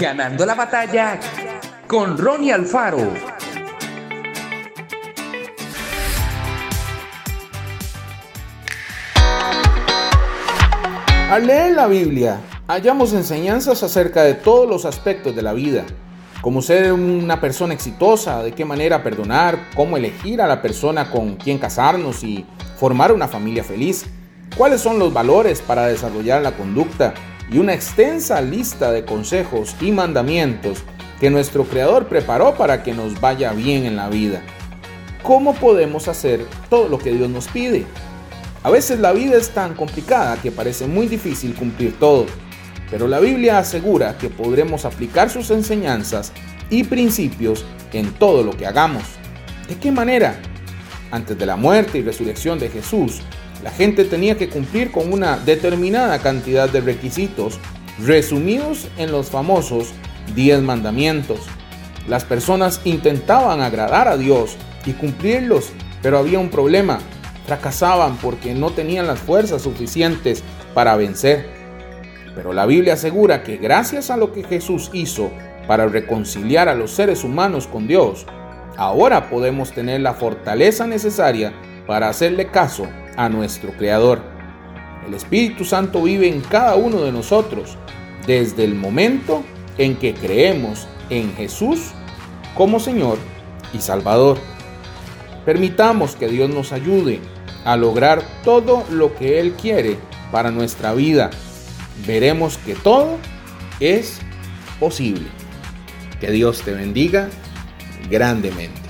Ganando la batalla con Ronnie Alfaro. Al leer la Biblia, hallamos enseñanzas acerca de todos los aspectos de la vida, como ser una persona exitosa, de qué manera perdonar, cómo elegir a la persona con quien casarnos y formar una familia feliz, cuáles son los valores para desarrollar la conducta y una extensa lista de consejos y mandamientos que nuestro Creador preparó para que nos vaya bien en la vida. ¿Cómo podemos hacer todo lo que Dios nos pide? A veces la vida es tan complicada que parece muy difícil cumplir todo, pero la Biblia asegura que podremos aplicar sus enseñanzas y principios en todo lo que hagamos. ¿De qué manera? Antes de la muerte y resurrección de Jesús, la gente tenía que cumplir con una determinada cantidad de requisitos resumidos en los famosos 10 mandamientos. Las personas intentaban agradar a Dios y cumplirlos, pero había un problema. Fracasaban porque no tenían las fuerzas suficientes para vencer. Pero la Biblia asegura que gracias a lo que Jesús hizo para reconciliar a los seres humanos con Dios, ahora podemos tener la fortaleza necesaria para hacerle caso a nuestro Creador. El Espíritu Santo vive en cada uno de nosotros desde el momento en que creemos en Jesús como Señor y Salvador. Permitamos que Dios nos ayude a lograr todo lo que Él quiere para nuestra vida. Veremos que todo es posible. Que Dios te bendiga grandemente.